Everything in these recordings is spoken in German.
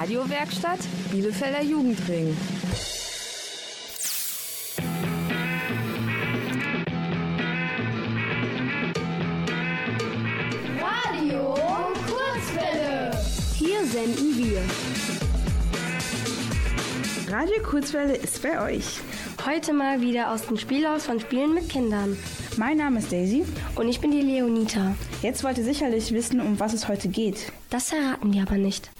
Radiowerkstatt Bielefelder Jugendring. Radio Kurzwelle. Hier senden wir. Radio Kurzwelle ist bei euch. Heute mal wieder aus dem Spielhaus von Spielen mit Kindern. Mein Name ist Daisy. Und ich bin die Leonita. Jetzt wollt ihr sicherlich wissen, um was es heute geht. Das verraten wir aber nicht.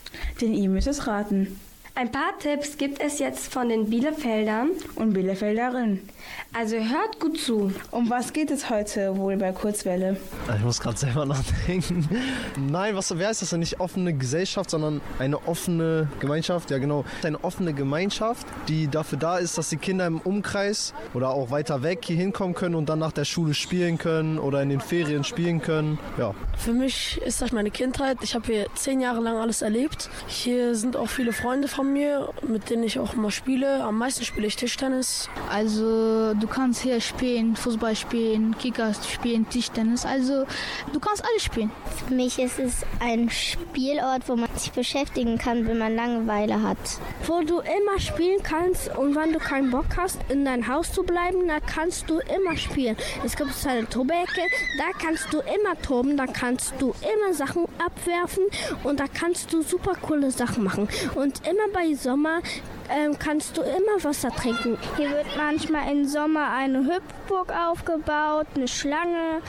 Denn ihr müsst es raten. Ein paar Tipps gibt es jetzt von den Bielefeldern und Bielefelderinnen. Also hört gut zu. Um was geht es heute wohl bei Kurzwelle? Ich muss gerade selber nachdenken. Nein, was, wer heißt das denn? Nicht offene Gesellschaft, sondern eine offene Gemeinschaft. Ja, genau. Eine offene Gemeinschaft, die dafür da ist, dass die Kinder im Umkreis oder auch weiter weg hier hinkommen können und dann nach der Schule spielen können oder in den Ferien spielen können. Ja. Für mich ist das meine Kindheit. Ich habe hier zehn Jahre lang alles erlebt. Hier sind auch viele Freunde von mir, mit denen ich auch mal spiele. Am meisten spiele ich Tischtennis. Also du kannst hier spielen, Fußball spielen, Kicker spielen, Tischtennis. Also du kannst alles spielen. Für mich ist es ein Spielort, wo man sich beschäftigen kann, wenn man Langeweile hat. Wo du immer spielen kannst und wenn du keinen Bock hast, in dein Haus zu bleiben, dann kannst du immer spielen. Es gibt eine Tobecke, da kannst du immer toben, da kannst du immer Sachen abwerfen und da kannst du super coole Sachen machen. Und immer bei Sommer ähm, kannst du immer Wasser trinken. Hier wird manchmal im Sommer eine Hüpfburg aufgebaut, eine Schlange.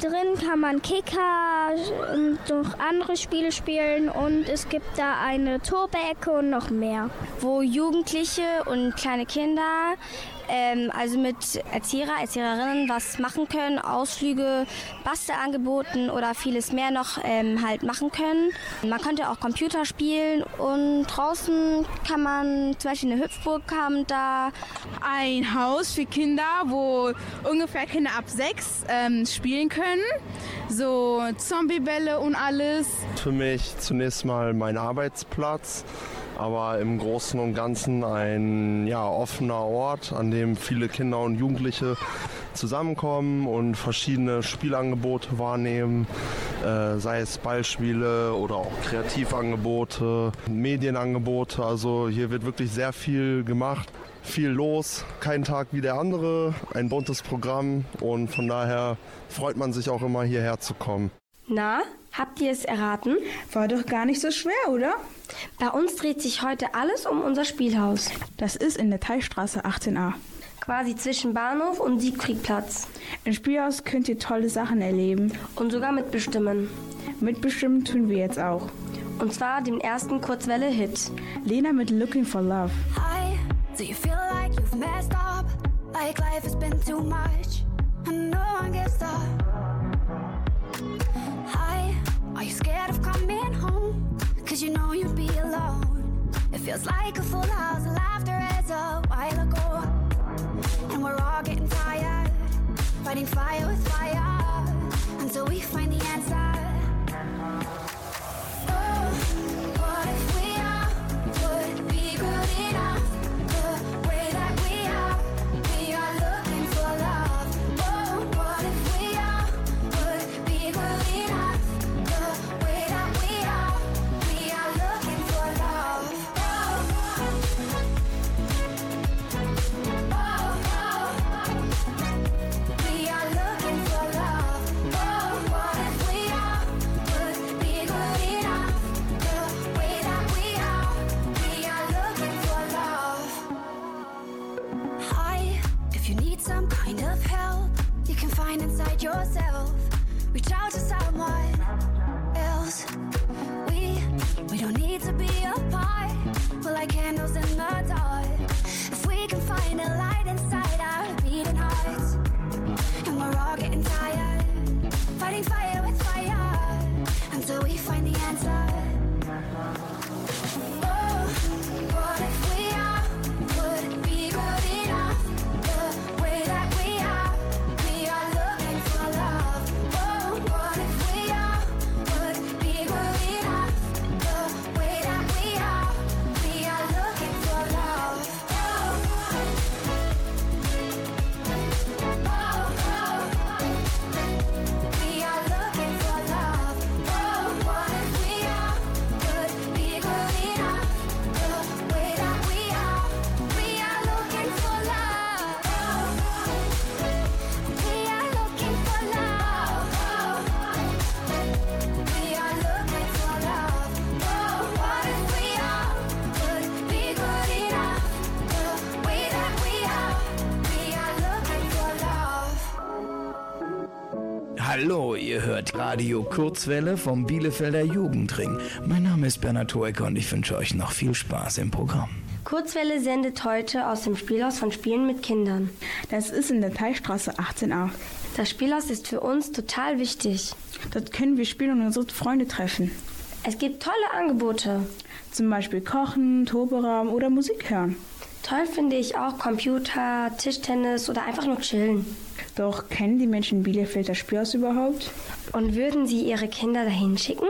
Drin kann man Kicker und noch andere Spiele spielen und es gibt da eine Tobecke und noch mehr. Wo Jugendliche und kleine Kinder ähm, also mit Erzieher, Erzieherinnen was machen können, Ausflüge, Bastelangeboten oder vieles mehr noch ähm, halt machen können. Man könnte auch Computer spielen und draußen kann man zum Beispiel eine Hüpfburg haben da. Ein Haus für Kinder, wo ungefähr Kinder ab sechs ähm, spielen können. So Zombiebälle und alles. Für mich zunächst mal mein Arbeitsplatz aber im Großen und Ganzen ein ja, offener Ort, an dem viele Kinder und Jugendliche zusammenkommen und verschiedene Spielangebote wahrnehmen, äh, sei es Ballspiele oder auch Kreativangebote, Medienangebote. Also hier wird wirklich sehr viel gemacht, viel los, kein Tag wie der andere, ein buntes Programm und von daher freut man sich auch immer hierher zu kommen. Na, habt ihr es erraten? War doch gar nicht so schwer, oder? Bei uns dreht sich heute alles um unser Spielhaus. Das ist in der Teilstraße 18a. Quasi zwischen Bahnhof und Siegfriedplatz. Im Spielhaus könnt ihr tolle Sachen erleben. Und sogar mitbestimmen. Mitbestimmen tun wir jetzt auch. Und zwar den ersten Kurzwelle-Hit. Lena mit Looking for Love. Hi, do you feel like you've messed up? Like life has been too much? And no one gets up. Hi, are you scared of coming home? Cause you know you'd be alone. It feels like a full house, of laughter is a while ago. And we're all getting tired, fighting fire Radio Kurzwelle vom Bielefelder Jugendring. Mein Name ist Bernhard Hoeker und ich wünsche euch noch viel Spaß im Programm. Kurzwelle sendet heute aus dem Spielhaus von Spielen mit Kindern. Das ist in der Teilstraße 18a. Das Spielhaus ist für uns total wichtig. Dort können wir spielen und unsere Freunde treffen. Es gibt tolle Angebote. Zum Beispiel Kochen, Toberaum oder Musik hören. Toll finde ich auch Computer, Tischtennis oder einfach nur chillen. Doch kennen die Menschen Bielefeld das Spielhaus überhaupt? Und würden sie ihre Kinder dahin schicken?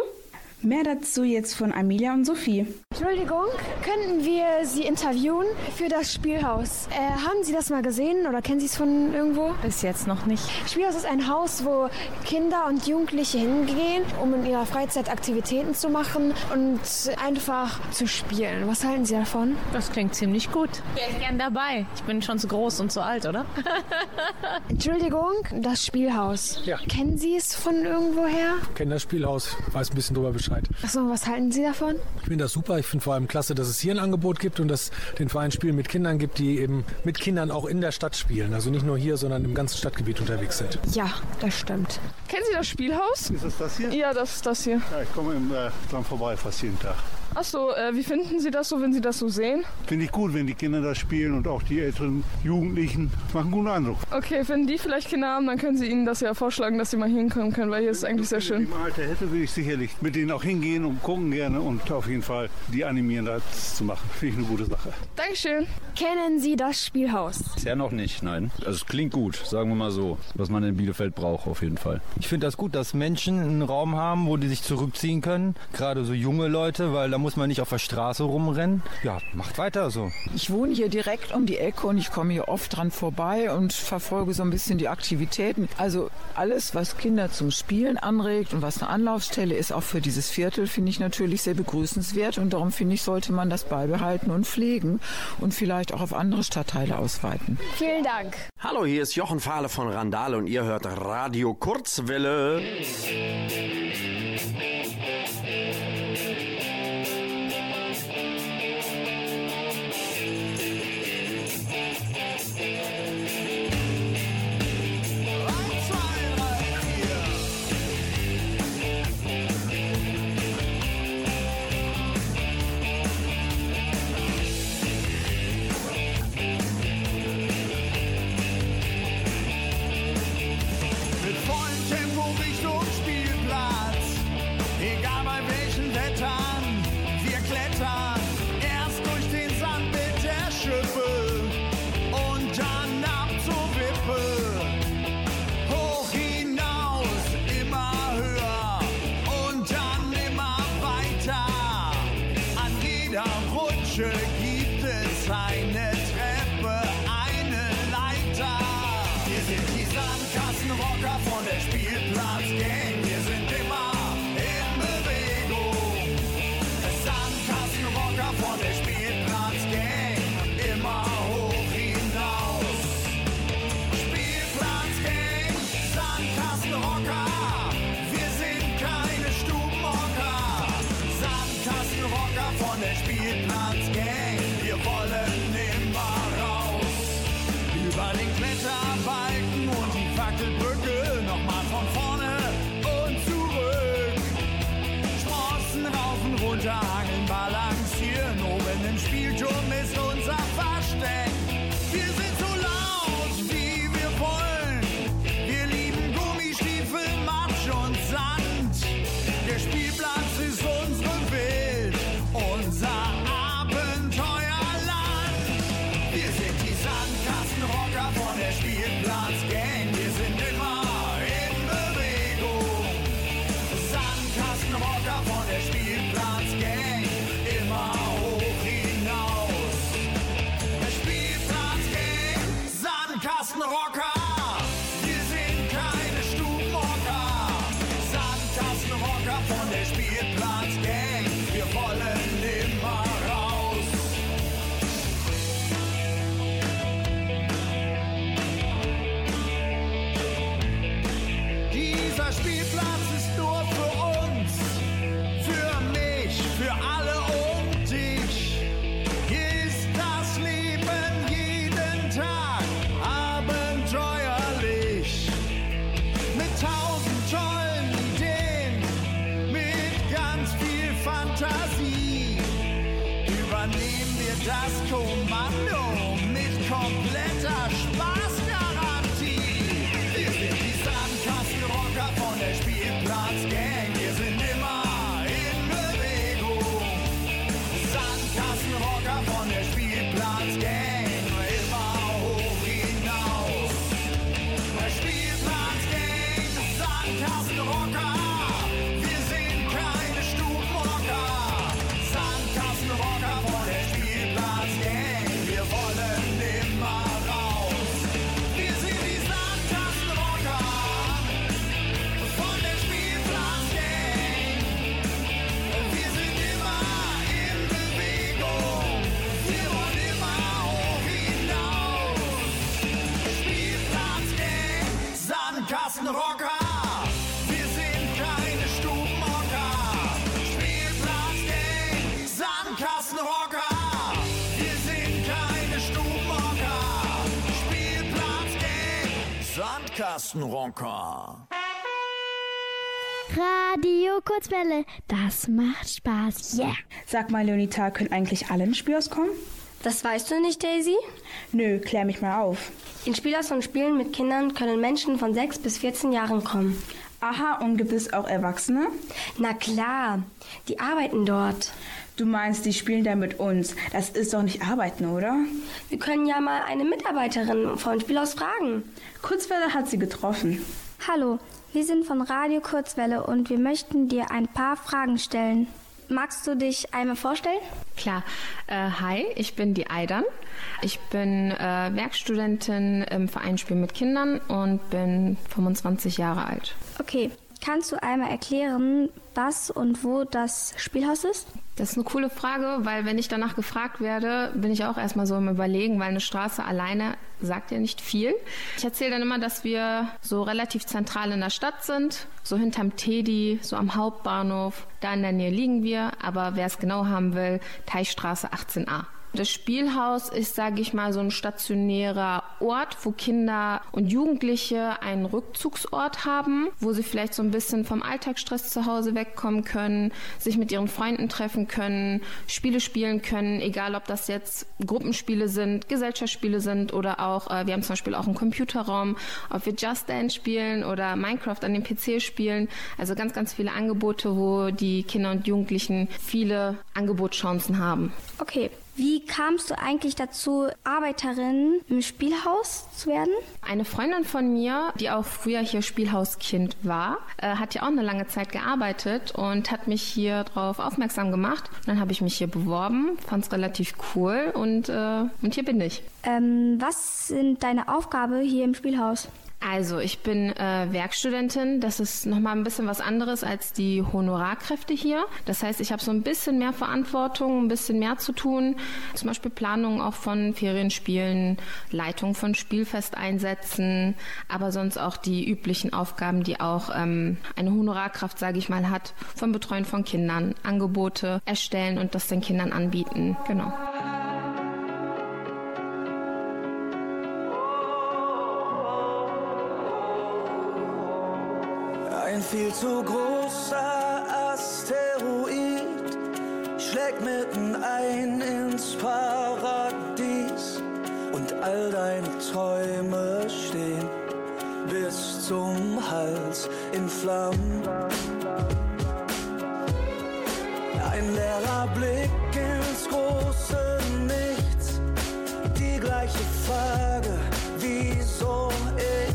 Mehr dazu jetzt von Amelia und Sophie. Entschuldigung, könnten wir Sie interviewen für das Spielhaus? Äh, haben Sie das mal gesehen oder kennen Sie es von irgendwo? Bis jetzt noch nicht. Spielhaus ist ein Haus, wo Kinder und Jugendliche hingehen, um in ihrer Freizeit Aktivitäten zu machen und einfach zu spielen. Was halten Sie davon? Das klingt ziemlich gut. Ich wäre gern dabei. Ich bin schon zu groß und zu alt, oder? Entschuldigung, das Spielhaus. Ja. Kennen Sie es von irgendwoher? Ich kenne das Spielhaus, weiß ein bisschen drüber Bescheid. Achso, was halten Sie davon? Ich finde das super. Ich finde vor allem klasse, dass es hier ein Angebot gibt und dass den Verein Spielen mit Kindern gibt, die eben mit Kindern auch in der Stadt spielen. Also nicht nur hier, sondern im ganzen Stadtgebiet unterwegs sind. Ja, das stimmt. Kennen Sie das Spielhaus? Ist es das hier? Ja, das ist das hier. Ja, ich komme äh, dran vorbei fast jeden Tag. Achso, äh, wie finden Sie das so, wenn Sie das so sehen? Finde ich gut, wenn die Kinder da spielen und auch die älteren Jugendlichen. Machen einen guten Eindruck. Okay, wenn die vielleicht Kinder haben, dann können Sie ihnen das ja vorschlagen, dass sie mal hinkommen können, weil hier ist es eigentlich sehr schön. Wenn ich im Alter hätte, würde ich sicherlich mit denen auch hingehen und gucken gerne und auf jeden Fall die animieren, das zu machen. Finde ich eine gute Sache. Dankeschön. Kennen Sie das Spielhaus? Bisher noch nicht, nein. Also es klingt gut, sagen wir mal so, was man in Bielefeld braucht auf jeden Fall. Ich finde das gut, dass Menschen einen Raum haben, wo die sich zurückziehen können. Gerade so junge Leute, weil da muss man nicht auf der Straße rumrennen. Ja, macht weiter so. Ich wohne hier direkt um die Ecke und ich komme hier oft dran vorbei und verfolge so ein bisschen die Aktivitäten. Also alles, was Kinder zum Spielen anregt und was eine Anlaufstelle ist, auch für dieses Viertel, finde ich natürlich sehr begrüßenswert und darum finde ich, sollte man das beibehalten und pflegen und vielleicht auch auf andere Stadtteile ausweiten. Vielen Dank. Hallo, hier ist Jochen Fahle von Randale und ihr hört Radio Kurzwelle. Sandkastenrocker. Radio Kurzwelle, das macht Spaß. Yeah. Sag mal, Leonita, können eigentlich alle ins Spielhaus kommen? Das weißt du nicht, Daisy? Nö, klär mich mal auf. In Spielhaus und Spielen mit Kindern können Menschen von 6 bis 14 Jahren kommen. Aha, und gibt es auch Erwachsene? Na klar, die arbeiten dort. Du meinst, die spielen da mit uns. Das ist doch nicht arbeiten, oder? Wir können ja mal eine Mitarbeiterin vom Spielhaus fragen. Kurzwelle hat sie getroffen. Hallo, wir sind von Radio Kurzwelle und wir möchten dir ein paar Fragen stellen. Magst du dich einmal vorstellen? Klar. Äh, hi, ich bin die Aidan. Ich bin äh, Werkstudentin im Verein Spiel mit Kindern und bin 25 Jahre alt. Okay, kannst du einmal erklären, was und wo das Spielhaus ist? Das ist eine coole Frage, weil wenn ich danach gefragt werde, bin ich auch erstmal so im Überlegen, weil eine Straße alleine sagt ja nicht viel. Ich erzähle dann immer, dass wir so relativ zentral in der Stadt sind, so hinterm Teddy, so am Hauptbahnhof. Da in der Nähe liegen wir, aber wer es genau haben will, Teichstraße 18a. Das Spielhaus ist, sage ich mal, so ein stationärer Ort, wo Kinder und Jugendliche einen Rückzugsort haben, wo sie vielleicht so ein bisschen vom Alltagsstress zu Hause wegkommen können, sich mit ihren Freunden treffen können, Spiele spielen können, egal ob das jetzt Gruppenspiele sind, Gesellschaftsspiele sind oder auch, äh, wir haben zum Beispiel auch einen Computerraum, ob wir Just Dance spielen oder Minecraft an dem PC spielen. Also ganz, ganz viele Angebote, wo die Kinder und Jugendlichen viele Angebotschancen haben. Okay, wie kamst du eigentlich dazu, Arbeiterin im Spielhaus zu werden? Eine Freundin von mir, die auch früher hier Spielhauskind war, äh, hat ja auch eine lange Zeit gearbeitet und hat mich hier drauf aufmerksam gemacht. Und dann habe ich mich hier beworben, fand es relativ cool und, äh, und hier bin ich. Ähm, was sind deine Aufgabe hier im Spielhaus? Also, ich bin äh, Werkstudentin. Das ist nochmal ein bisschen was anderes als die Honorarkräfte hier. Das heißt, ich habe so ein bisschen mehr Verantwortung, ein bisschen mehr zu tun. Zum Beispiel Planung auch von Ferienspielen, Leitung von Spielfesteinsätzen, aber sonst auch die üblichen Aufgaben, die auch ähm, eine Honorarkraft, sage ich mal, hat. Von Betreuen von Kindern, Angebote erstellen und das den Kindern anbieten. Genau. Ein viel zu großer Asteroid schlägt mitten ein ins Paradies und all deine Träume stehen bis zum Hals in Flammen. Ein leerer Blick ins große Nichts, die gleiche Frage, wieso ich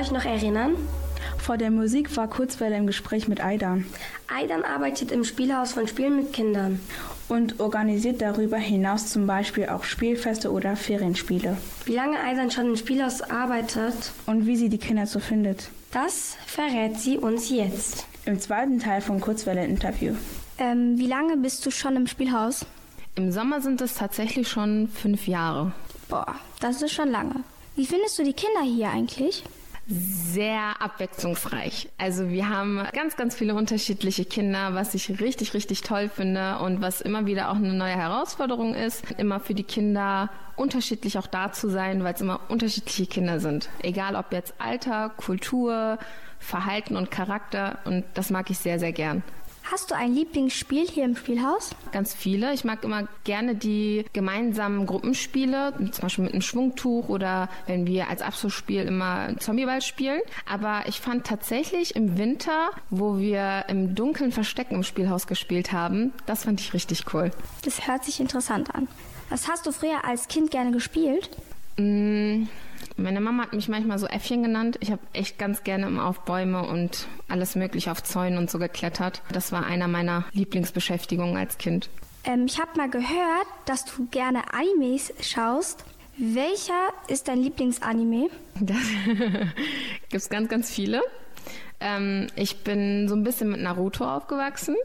euch noch erinnern? Vor der Musik war Kurzwelle im Gespräch mit Aidan. Aidan arbeitet im Spielhaus von Spielen mit Kindern. Und organisiert darüber hinaus zum Beispiel auch Spielfeste oder Ferienspiele. Wie lange Aidan schon im Spielhaus arbeitet Und wie sie die Kinder so findet. Das verrät sie uns jetzt. Im zweiten Teil vom Kurzwelle-Interview. Ähm, wie lange bist du schon im Spielhaus? Im Sommer sind es tatsächlich schon fünf Jahre. Boah, das ist schon lange. Wie findest du die Kinder hier eigentlich? Sehr abwechslungsreich. Also wir haben ganz, ganz viele unterschiedliche Kinder, was ich richtig, richtig toll finde und was immer wieder auch eine neue Herausforderung ist, immer für die Kinder unterschiedlich auch da zu sein, weil es immer unterschiedliche Kinder sind. Egal ob jetzt Alter, Kultur, Verhalten und Charakter und das mag ich sehr, sehr gern. Hast du ein Lieblingsspiel hier im Spielhaus? Ganz viele. Ich mag immer gerne die gemeinsamen Gruppenspiele, zum Beispiel mit einem Schwungtuch oder wenn wir als Abschlussspiel immer Zombieball spielen. Aber ich fand tatsächlich im Winter, wo wir im Dunkeln Verstecken im Spielhaus gespielt haben, das fand ich richtig cool. Das hört sich interessant an. Was hast du früher als Kind gerne gespielt? Mm, Meine Mama hat mich manchmal so Äffchen genannt. Ich habe echt ganz gerne immer auf Bäume und alles mögliche auf Zäunen und so geklettert. Das war einer meiner Lieblingsbeschäftigungen als Kind. Ähm, ich habe mal gehört, dass du gerne Animes schaust. Welcher ist dein Lieblingsanime? Da gibt es ganz, ganz viele. Ähm, ich bin so ein bisschen mit Naruto aufgewachsen.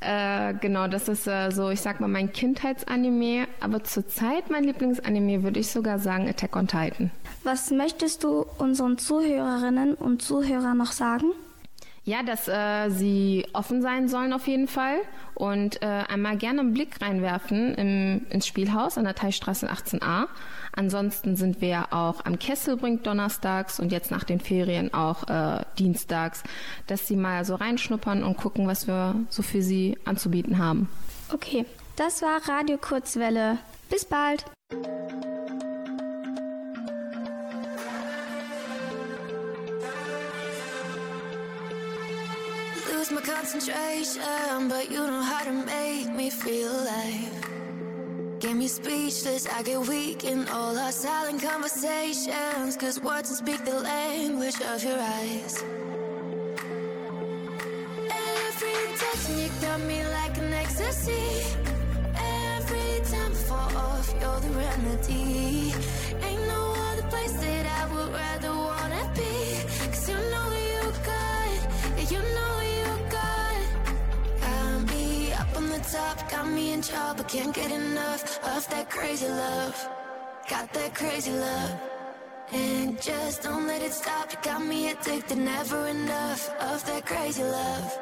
Äh, genau, das ist äh, so, ich sag mal, mein Kindheitsanime. Aber zurzeit mein Lieblingsanime würde ich sogar sagen Attack on Titan. Was möchtest du unseren Zuhörerinnen und Zuhörern noch sagen? Ja, dass äh, sie offen sein sollen auf jeden Fall und äh, einmal gerne einen Blick reinwerfen im, ins Spielhaus an der Teilstraße 18a. Ansonsten sind wir auch am Kesselbrink donnerstags und jetzt nach den Ferien auch äh, dienstags, dass sie mal so reinschnuppern und gucken, was wir so für sie anzubieten haben. Okay, das war Radio Kurzwelle. Bis bald. Lose my concentration, but you know how to make me feel alive. Get me speechless, I get weak in all our silent conversations. Cause words don't speak the language of your eyes. Every touch you got me like an ecstasy. Every time I fall off, you're the remedy. Ain't no other place that I would rather wanna top, got me in trouble, can't get enough of that crazy love. Got that crazy love. And just don't let it stop. You got me addicted, never enough of that crazy love.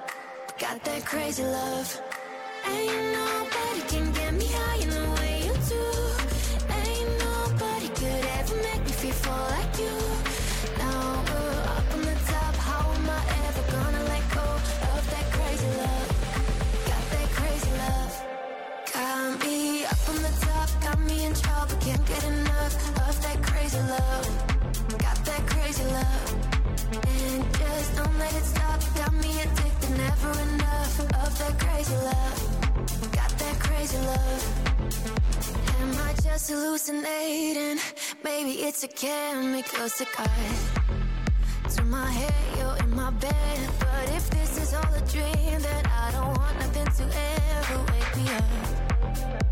Got that crazy love. Ain't nobody can get me high in the way you do. Ain't nobody could ever make me feel like you. Me in trouble, can't get enough of that crazy love. Got that crazy love. And just don't let it stop, got me addicted, never enough of that crazy love. Got that crazy love. Am I just hallucinating? Maybe it's a chemical cigar. To my head, you're in my bed. But if this is all a dream, then I don't want nothing to ever wake me up.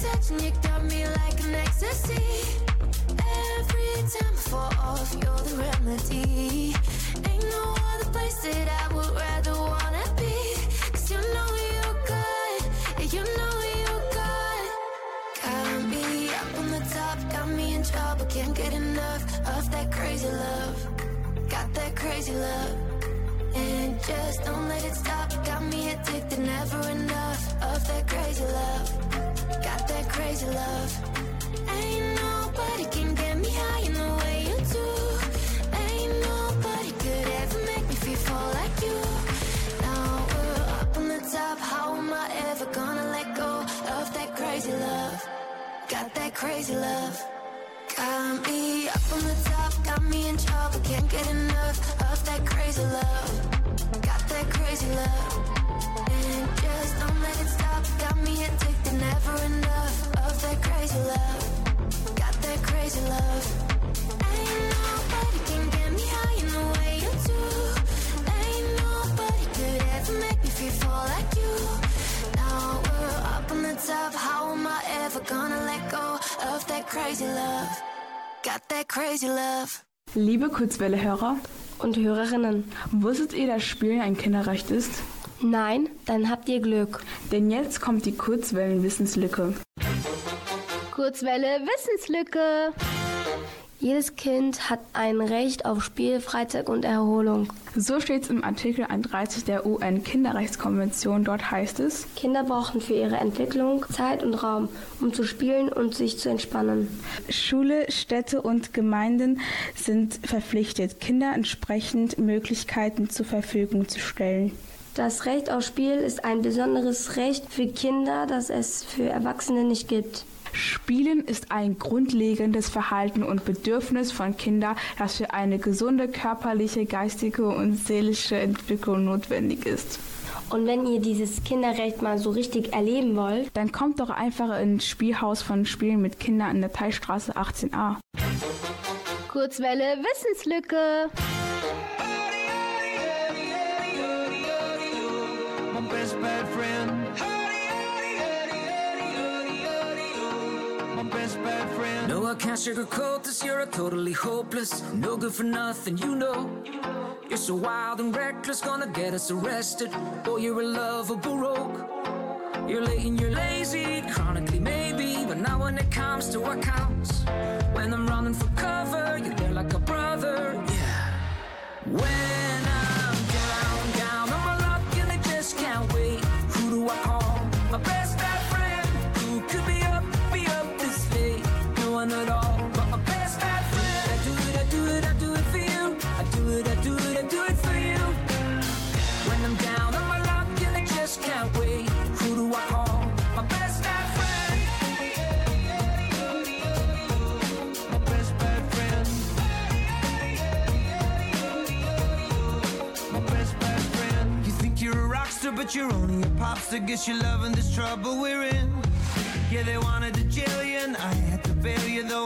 Touch and you got me like an ecstasy. Every time I fall off, you're the remedy. Ain't no other place that I would rather wanna be. Cause you know you're good. You know you're good. Got me up on the top, got me in trouble, can't get enough of that crazy love. Got that crazy love. And just don't let it stop. Got me addicted, never enough of that crazy love. Got that crazy love. Ain't nobody can get me high in the way you do. Ain't nobody could ever make me feel full like you. Now we're up on the top. How am I ever gonna let go of that crazy love? Got that crazy love. Got me up on the top, got me in trouble, can't get enough of that crazy love. Got that crazy love. And just don't let it stop, Liebe Kurzwelle-Hörer und Hörerinnen, wusstet ihr, dass Spielen ein Kinderrecht ist? Nein, dann habt ihr Glück. Denn jetzt kommt die Kurzwellen-Wissenslücke. Kurzwelle Wissenslücke. Jedes Kind hat ein Recht auf Spiel, Freizeit und Erholung. So steht es im Artikel 31 der UN-Kinderrechtskonvention. Dort heißt es, Kinder brauchen für ihre Entwicklung Zeit und Raum, um zu spielen und sich zu entspannen. Schule, Städte und Gemeinden sind verpflichtet, Kinder entsprechend Möglichkeiten zur Verfügung zu stellen. Das Recht auf Spiel ist ein besonderes Recht für Kinder, das es für Erwachsene nicht gibt. Spielen ist ein grundlegendes Verhalten und Bedürfnis von Kindern, das für eine gesunde körperliche, geistige und seelische Entwicklung notwendig ist. Und wenn ihr dieses Kinderrecht mal so richtig erleben wollt, dann kommt doch einfach ins Spielhaus von Spielen mit Kindern in der Teilstraße 18a. Kurzwelle Wissenslücke. Best bad friend. My best bad friend. No, I can't sugarcoat this. You're a totally hopeless. No good for nothing, you know. You're so wild and reckless, gonna get us arrested. Boy, you're a lovable rogue. You're late and you're lazy, chronically maybe. But now when it comes to what counts, when I'm running for cover, you're there like a brother. Yeah. When pop star. Guess you're loving this trouble we're in. Yeah, they wanted to jail you, and I had to bail you, though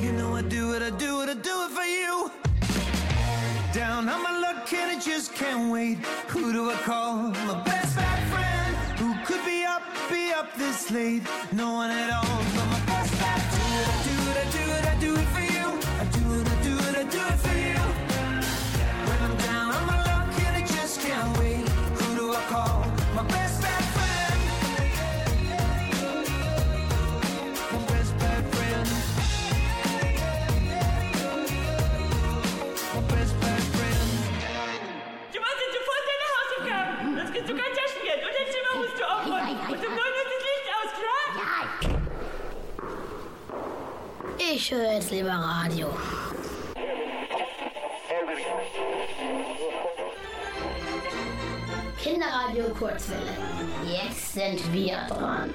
You know I do it, I do it, I do it for you. Down on my luck and I just can't wait. Who do I call? My best bad friend. Who could be up, be up this late? No one at all. Ich höre jetzt lieber Radio. Kinderradio Kurzwelle. Jetzt sind wir dran.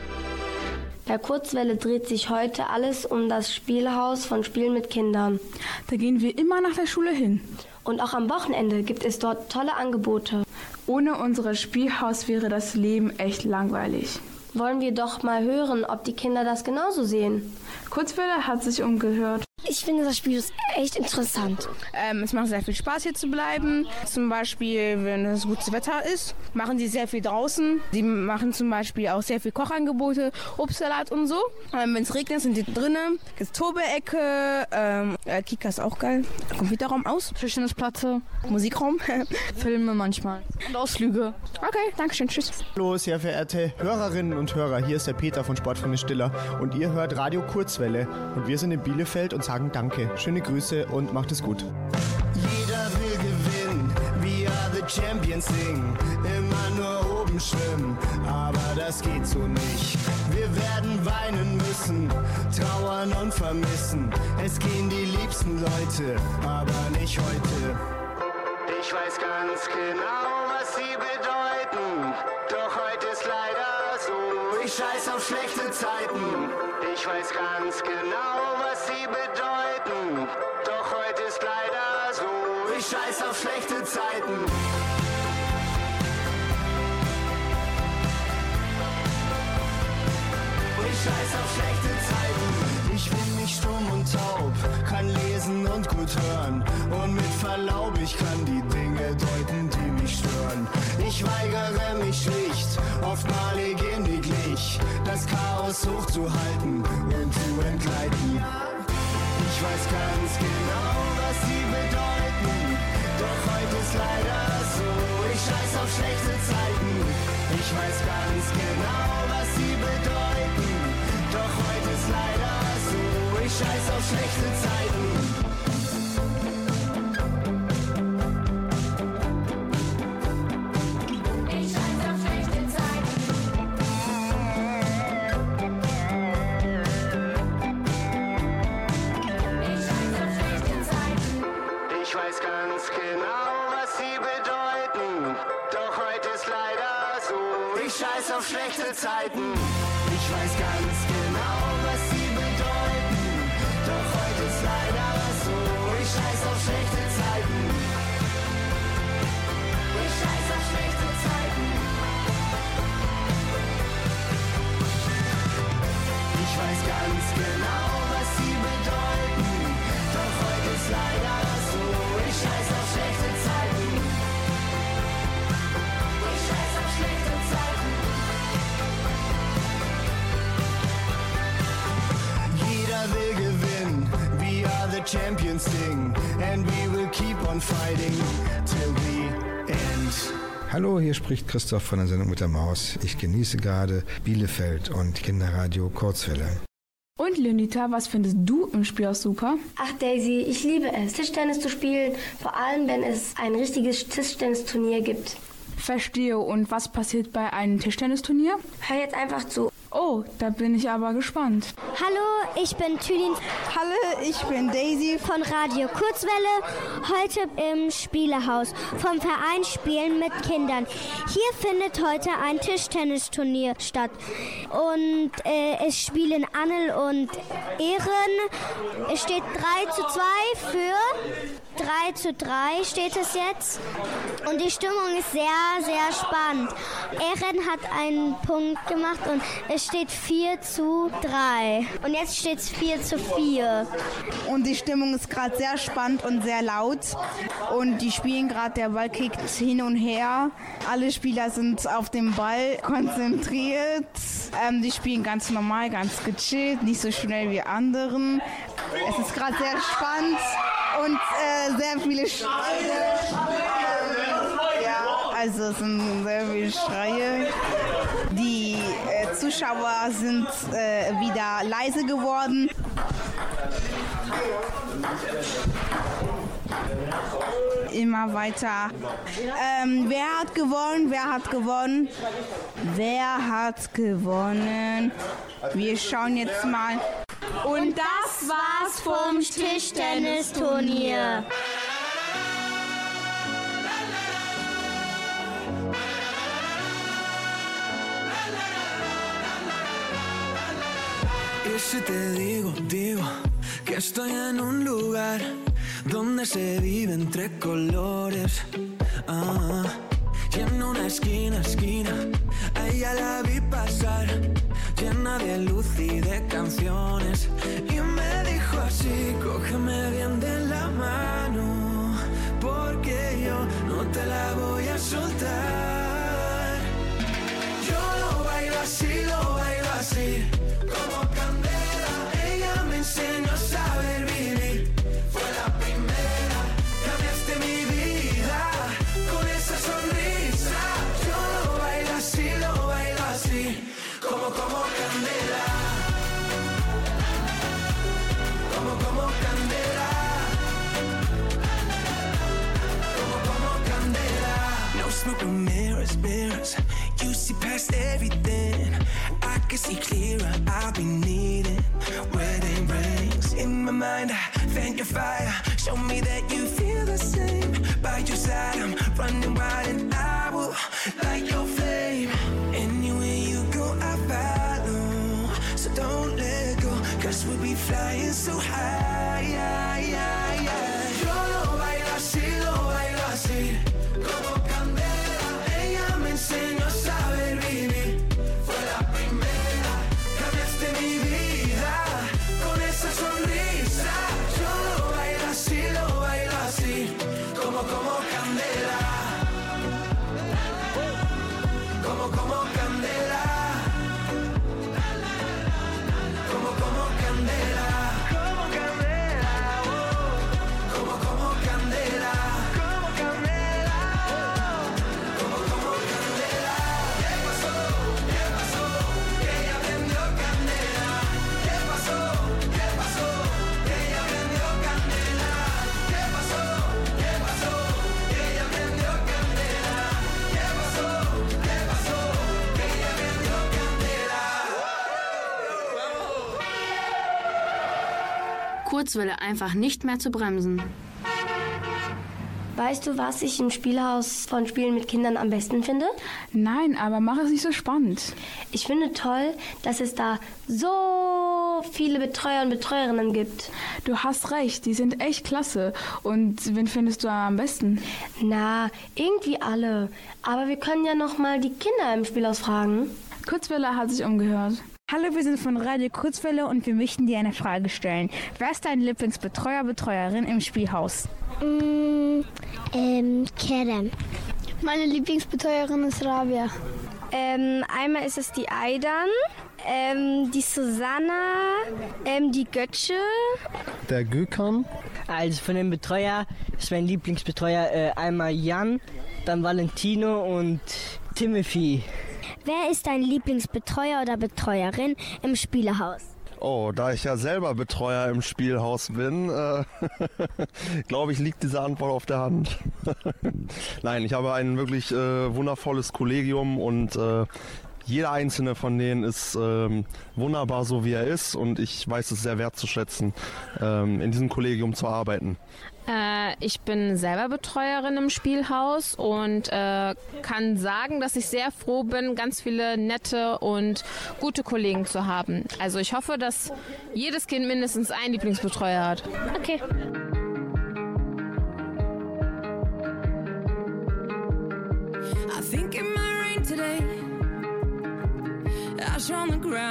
Bei Kurzwelle dreht sich heute alles um das Spielhaus von Spielen mit Kindern. Da gehen wir immer nach der Schule hin. Und auch am Wochenende gibt es dort tolle Angebote. Ohne unser Spielhaus wäre das Leben echt langweilig. Wollen wir doch mal hören, ob die Kinder das genauso sehen. Kurzwelle hat sich umgehört. Ich finde das Spiel ist echt interessant. Ähm, es macht sehr viel Spaß hier zu bleiben. Zum Beispiel, wenn es gutes Wetter ist, machen die sehr viel draußen. Die machen zum Beispiel auch sehr viel Kochangebote, Obstsalat und so. Ähm, wenn es regnet, sind die drinnen. Gibt's Tobe-Ecke, ähm, äh, Kika ist auch geil. Computerraum aus. Tischtennisplatte, Musikraum, Filme manchmal und Ausflüge. Okay, danke schön, tschüss. Hallo, sehr verehrte Hörerinnen und Hörer, hier ist der Peter von Sportfreunde Stiller und ihr hört Radio Kurzwelle und wir sind in Bielefeld und sagen Danke. Schöne Grüße und macht es gut. Jeder will gewinnen, we are the champions singen. Immer nur oben schwimmen, aber das geht so nicht. Wir werden weinen müssen, trauern und vermissen. Es gehen die liebsten Leute, aber nicht heute. Ich weiß ganz genau, was sie bedeuten. Doch heute ist leider so. Ich scheiß auf schlechte Zeiten. Ich weiß ganz genau, bedeuten. Doch heute ist leider so. Ich scheiß auf schlechte Zeiten. Ich scheiß auf schlechte Zeiten. Ich bin nicht stumm und taub, kann lesen und gut hören. Und mit Verlaub, ich kann die Dinge deuten, die mich stören. Ich weigere mich schlicht, oftmalig inniglich, das Chaos hochzuhalten und zu entgleiten. Ich weiß ganz genau, was sie bedeuten. Doch heute ist leider so, ich scheiß auf schlechte Zeiten. Ich weiß ganz genau, was sie bedeuten. Doch heute ist leider so, ich scheiß auf schlechte Zeiten. Auf schlechte Zeiten. Ich weiß ganz the champions sing. And we will keep on fighting till the end. Hallo, hier spricht Christoph von der Sendung mit der Maus. Ich genieße gerade Bielefeld und Kinderradio Kurzwelle. Und Leonita, was findest du im Spiel auch super? Ach Daisy, ich liebe es, Tischtennis zu spielen, vor allem wenn es ein richtiges Tischtennisturnier gibt. Verstehe. Und was passiert bei einem Tischtennisturnier? Hör jetzt einfach zu. Oh, da bin ich aber gespannt. Hallo, ich bin Tülin. Hallo, ich bin Daisy von Radio Kurzwelle. Heute im Spielehaus vom Verein Spielen mit Kindern. Hier findet heute ein Tischtennisturnier statt. Und äh, es spielen Annel und Ehren. Es steht 3 zu 2 für 3 zu 3 steht es jetzt. Und die Stimmung ist sehr, sehr spannend. Ehren hat einen Punkt gemacht und es steht 4 zu 3. Und jetzt steht es 4 zu 4. Und die Stimmung ist gerade sehr spannend und sehr laut. Und die spielen gerade, der Ball kickt hin und her. Alle Spieler sind auf dem Ball konzentriert. Ähm, die spielen ganz normal, ganz gechillt, nicht so schnell wie anderen. Es ist gerade sehr spannend und äh, sehr viele Schreie. Ja, also es sind sehr viele Schreie. Die äh, Zuschauer sind äh, wieder leise geworden. Immer weiter. Ähm, wer hat gewonnen? Wer hat gewonnen? Wer hat gewonnen? Wir schauen jetzt mal. Und das war's vom Tischtennisturnier. Y si te digo, digo que estoy en un lugar donde se vive entre colores. Ah, y una esquina, esquina, a ella la vi pasar, llena de luz y de canciones. Y me dijo así, cógeme bien de la mano, porque yo no te la voy a soltar. Yo lo bailo así, lo bailo así, Kurzwelle einfach nicht mehr zu bremsen. Weißt du, was ich im Spielhaus von Spielen mit Kindern am besten finde? Nein, aber mach es nicht so spannend. Ich finde toll, dass es da so viele Betreuer und Betreuerinnen gibt. Du hast recht, die sind echt klasse. Und wen findest du am besten? Na, irgendwie alle. Aber wir können ja noch mal die Kinder im Spielhaus fragen. Kurzwelle hat sich umgehört. Hallo, wir sind von Radio Kurzwelle und wir möchten dir eine Frage stellen. Wer ist dein Lieblingsbetreuer, Betreuerin im Spielhaus? Mm, ähm, Kerem. Meine Lieblingsbetreuerin ist Rabia. Ähm, einmal ist es die Aidan, ähm, die Susanna, ähm, die Götze. Der Gökhan. Also von dem Betreuer ist mein Lieblingsbetreuer äh, einmal Jan, dann Valentino und Timothy. Wer ist dein Lieblingsbetreuer oder Betreuerin im Spielehaus? Oh, da ich ja selber Betreuer im Spielhaus bin, äh, glaube ich, liegt diese Antwort auf der Hand. Nein, ich habe ein wirklich äh, wundervolles Kollegium und äh, jeder einzelne von denen ist ähm, wunderbar, so wie er ist. Und ich weiß es sehr wertzuschätzen, ähm, in diesem Kollegium zu arbeiten. Äh, ich bin selber Betreuerin im Spielhaus und äh, kann sagen, dass ich sehr froh bin, ganz viele nette und gute Kollegen zu haben. Also ich hoffe, dass jedes Kind mindestens einen Lieblingsbetreuer hat. Okay. I think it might rain today. Ash on the ground.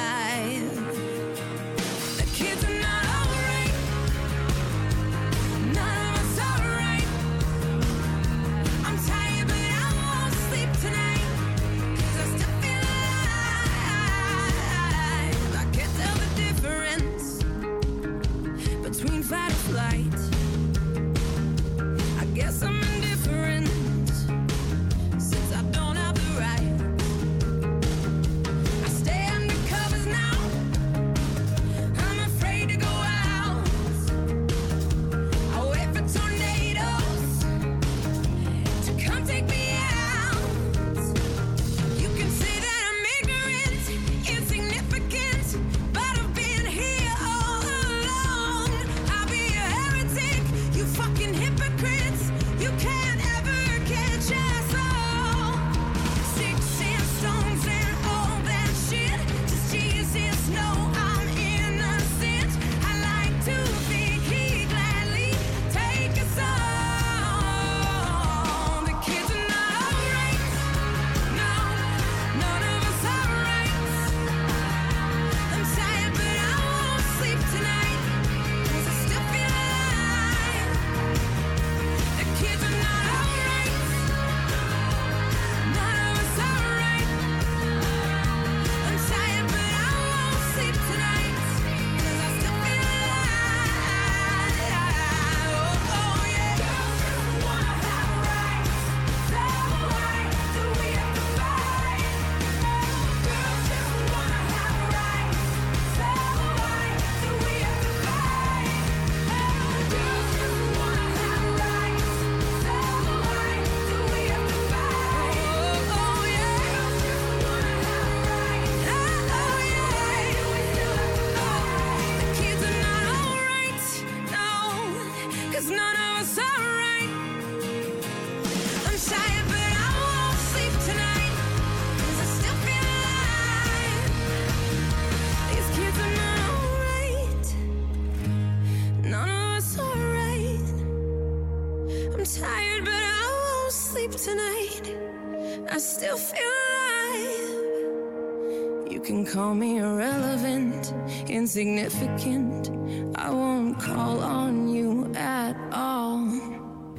Call me irrelevant, insignificant. I won't call on you.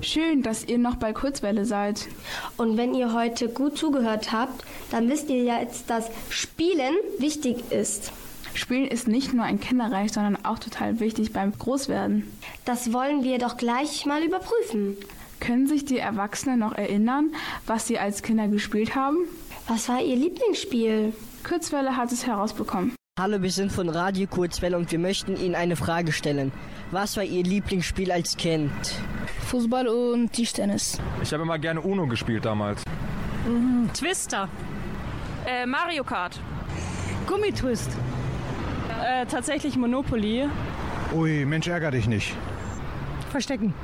Schön, dass ihr noch bei Kurzwelle seid. Und wenn ihr heute gut zugehört habt, dann wisst ihr ja jetzt, dass Spielen wichtig ist. Spielen ist nicht nur ein Kinderreich, sondern auch total wichtig beim Großwerden. Das wollen wir doch gleich mal überprüfen. Können sich die Erwachsenen noch erinnern, was sie als Kinder gespielt haben? Was war ihr Lieblingsspiel? Kurzwelle hat es herausbekommen. Hallo, wir sind von Radio Kurzwelle und wir möchten Ihnen eine Frage stellen. Was war Ihr Lieblingsspiel als Kind? Fußball und Tischtennis. Ich habe immer gerne Uno gespielt damals. Mhm. Twister. Äh, Mario Kart. Gummitwist. Äh, tatsächlich Monopoly. Ui, Mensch, ärger dich nicht. Verstecken.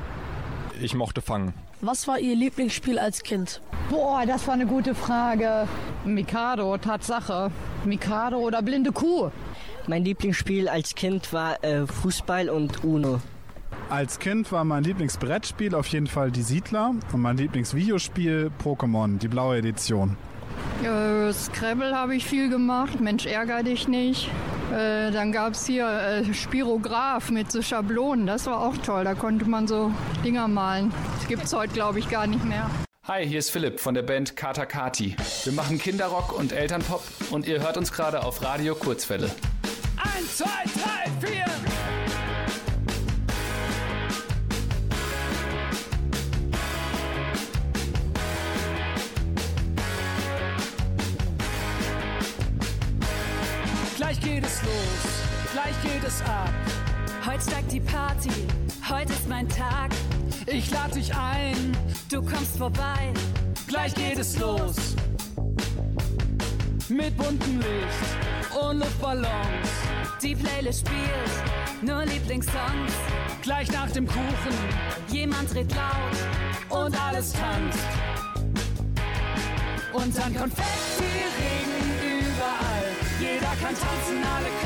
Ich mochte fangen. Was war Ihr Lieblingsspiel als Kind? Boah, das war eine gute Frage. Mikado, Tatsache. Mikado oder blinde Kuh. Mein Lieblingsspiel als Kind war äh, Fußball und Uno. Als Kind war mein Lieblingsbrettspiel auf jeden Fall die Siedler und mein Lieblingsvideospiel Pokémon, die blaue Edition. Äh, Scrabble habe ich viel gemacht. Mensch, ärger dich nicht. Äh, dann gab es hier äh, Spirograph mit so Schablonen. Das war auch toll. Da konnte man so Dinger malen. Gibt es heute, glaube ich, gar nicht mehr. Hi, hier ist Philipp von der Band Kata Kati. Wir machen Kinderrock und Elternpop und ihr hört uns gerade auf Radio Kurzwelle. Eins, zwei, drei, vier. Gleich geht es los, gleich geht es ab. Heute steigt die Party, heute ist mein Tag. Ich lade dich ein, du kommst vorbei. Gleich geht es los. Mit buntem Licht und Luftballons. Die Playlist spielt nur Lieblingssongs. Gleich nach dem Kuchen, jemand dreht laut und alles tanzt. Und dann Konfetti-Regen überall. Jeder kann tanzen, alle können.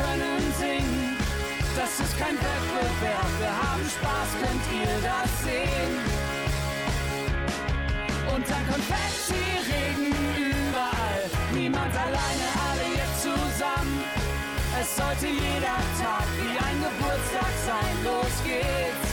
Das ist kein Wettbewerb, wir haben Spaß, könnt ihr das sehen? Und dann Konfetti-Regen überall. Niemand alleine, alle jetzt zusammen. Es sollte jeder Tag wie ein Geburtstag sein. Los geht's.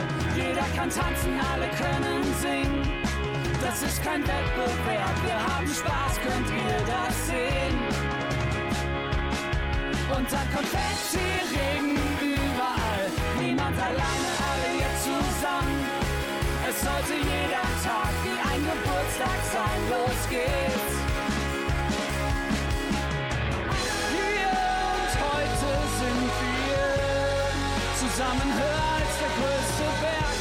Kann tanzen, alle können singen. Das ist kein Wettbewerb, wir haben Spaß, könnt ihr das sehen? Und dann Konfetti-Regen überall. Niemand alleine, alle jetzt zusammen. Es sollte jeder Tag wie ein Geburtstag sein. Los geht's. Hier und heute sind wir zusammen höher als der größte Berg.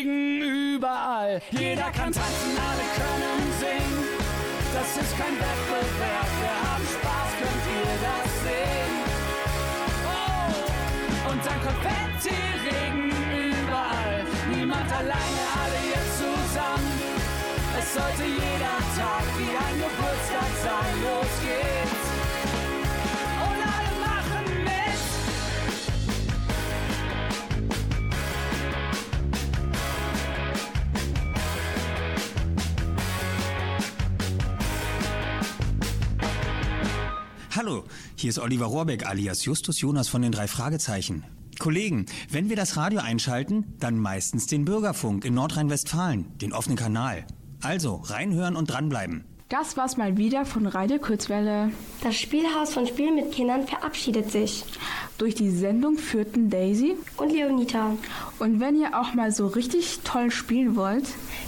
Konfetti-Regen überall. Jeder kann tanzen, alle können singen. Das ist kein Wettbewerb, wir haben Spaß, könnt ihr das sehen? Oh, und dann Konfetti-Regen überall. Niemand alleine, alle jetzt zusammen. Es sollte jeder Tag wie ein Geburtstag sein. Los Hallo, hier ist Oliver Rohrbeck alias Justus Jonas von den drei Fragezeichen. Kollegen, wenn wir das Radio einschalten, dann meistens den Bürgerfunk in Nordrhein-Westfalen, den offenen Kanal. Also reinhören und dranbleiben. Das war's mal wieder von Radio Kurzwelle. Das Spielhaus von Spiel mit Kindern verabschiedet sich. Durch die Sendung führten Daisy und Leonita. Und wenn ihr auch mal so richtig toll spielen wollt,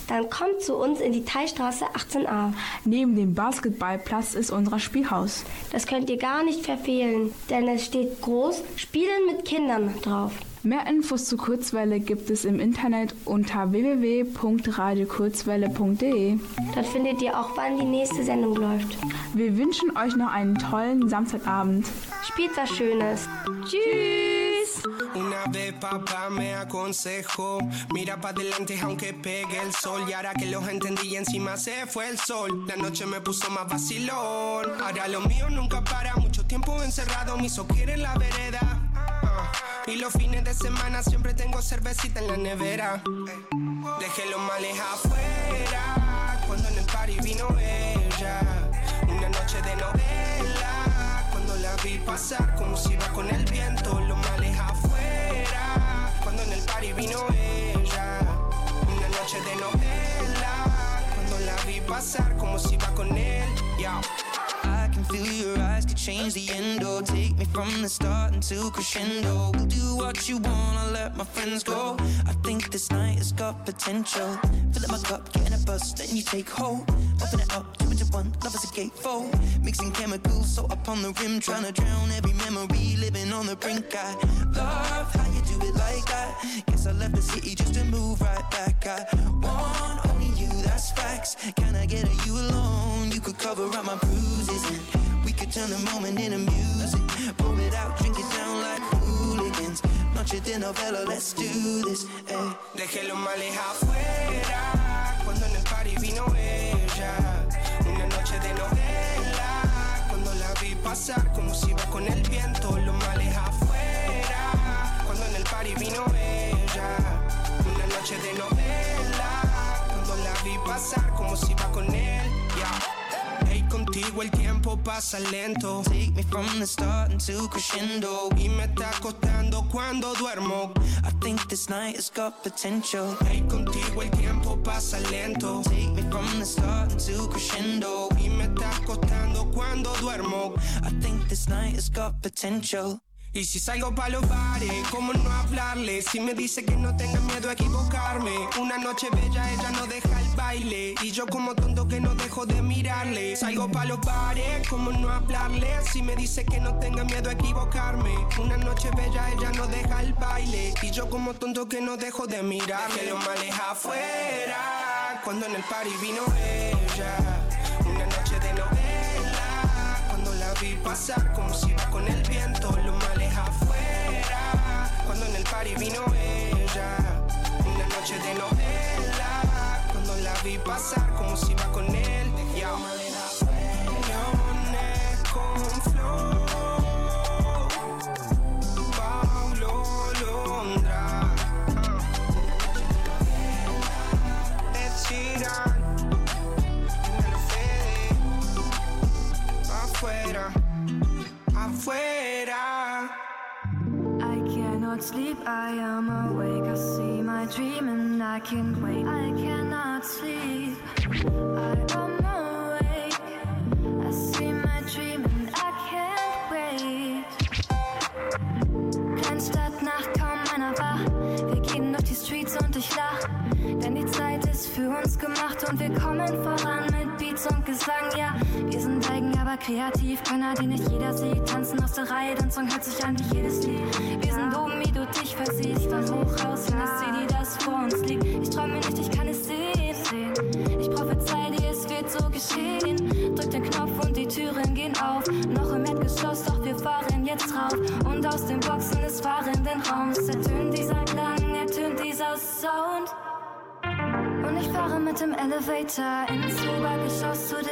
dann kommt zu uns in die Teilstraße 18a. Neben dem Basketballplatz ist unser Spielhaus. Das könnt ihr gar nicht verfehlen, denn es steht groß Spielen mit Kindern drauf. Mehr Infos zu Kurzwelle gibt es im Internet unter www.radiokurzwelle.de. Dort findet ihr auch, wann die nächste Sendung läuft. Wir wünschen euch noch einen tollen Samstagabend. Spielt was Schönes. Tschüss! Una vez papá me aconsejó, mira para adelante aunque pegue el sol. Y ahora que los entendí y encima se fue el sol, la noche me puso más vacilón. Ahora lo mío nunca para, mucho tiempo encerrado, mi so quiere en la vereda. Y los fines de semana siempre tengo cervecita en la nevera. Dejé los males afuera, cuando en el party vino ella. Una noche de novela, cuando la vi pasar como si iba con el viento. Los males afuera, cuando en el party vino ella. Una noche de novela, cuando la vi pasar como si iba con él. Yeah. Can feel your eyes could change the end. Or Take me from the start into crescendo. We'll do what you want, I'll let my friends go. I think this night has got potential. Fill up my cup, get in a bus, then you take hold. Open it up, two into one, love is a gatefold. Mixing chemicals, so up on the rim, trying to drown every memory, living on the brink. I love how you do it like that. Guess I left the city just to move right back. I want that's facts. Can I get a you alone? You could cover up my bruises. And we could turn the moment into music. Pour it out, drink it down like hooligans. Noche de novela, let's do this. Eh. Dejé los males afuera, cuando en el party vino ella. Una noche de novela, cuando la vi pasar como si iba con el viento. Los males afuera, cuando en el party vino ella. Una noche de novela, pasar como si iba con él. Yeah. Hey, contigo el tiempo pasa lento. Take me from the start into crescendo. Y me está costando cuando duermo. I think this night has got potential. Hey, contigo el tiempo pasa lento. Take me from the start into crescendo. Y me está costando cuando duermo. I think this night has got potential. Y si salgo pa' los bares, ¿cómo no hablarle? Si me dice que no tenga miedo a equivocarme. Una noche bella, ella no deja el baile. Y yo como tonto que no dejo de mirarle. Salgo pa' los bares, ¿cómo no hablarle? Si me dice que no tenga miedo a equivocarme. Una noche bella, ella no deja el baile. Y yo como tonto que no dejo de mirarle. Dejé los males afuera, cuando en el party vino ella. Una noche de novela, cuando la vi pasar como si iba con el viento. Los males vino ella. Una noche de novela, cuando la vi pasar como si iba con él. Yeah. Leones con flow, Paulo Londra, Ed Sheeran, Dímelo, Fede, afuera, afuera. Cannot sleep, I am awake. I see my dream and I can't wait. I cannot sleep, I am awake. I see my dream and I can't wait. Kleinstadt, Nacht, kaum einer wach. Wir gehen durch die Streets und ich lach. Denn die Zeit ist für uns gemacht und wir kommen voran mit Beats und Gesang. Ja, wir sind eigen, aber kreativ. Könner, die nicht jeder sieht. Tanzen aus der Reihe, dein Song hört sich an wie jedes Lied. Wir sind oben, wie du dich versiehst. Von hoch raus in das City, das vor uns liegt. Ich träume nicht, ich kann es sehen. Ich prophezei dir, es wird so geschehen. Drück den Knopf und die Türen gehen auf. Noch im Erdgeschoss, doch wir fahren jetzt drauf. Und aus den Boxen des fahrenden Raums ertönt dieser Klang, ertönt dieser Sound. Und ich fahre mit dem Elevator ins Obergeschoss zu. Es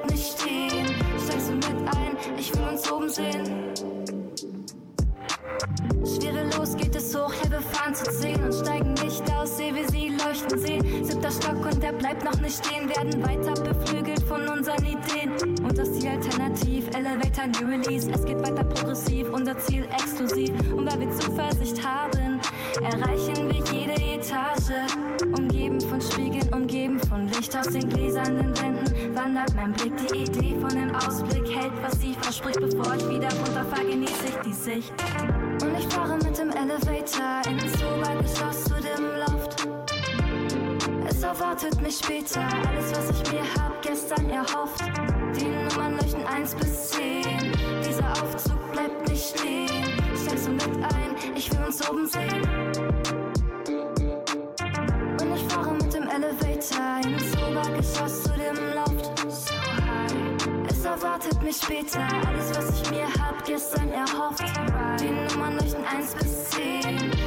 Ich will uns oben sehen. Schwerelos geht es hoch, ja, wir fahren zu zehn und steigen nicht aus, sehe wie sie leuchten sehen. Siebter Stock und der bleibt noch nicht stehen, werden weiter beflügelt von unseren Ideen. Und das Ziel alternativ, Elevator New Release. Es geht weiter progressiv, unser Ziel exklusiv. Und weil wir Zuversicht haben, erreichen wir jede Etage. Umgeben von Spiegeln, umgeben von Licht aus den gläsernen Wänden, wandert mein Blick. Die Idee von dem Ausblick hält, was sie verspricht. Bevor ich wieder runterfahre, genieße ich die Sicht. Und ich fahre mit dem Elevator in ins Obergeschoss zu dem Loft. Es erwartet mich später, alles, was ich mir hab gestern erhofft. sucht mich später. Alles, was ich mir hab gestern erhofft. Die Nummern reichen 1 bis 10.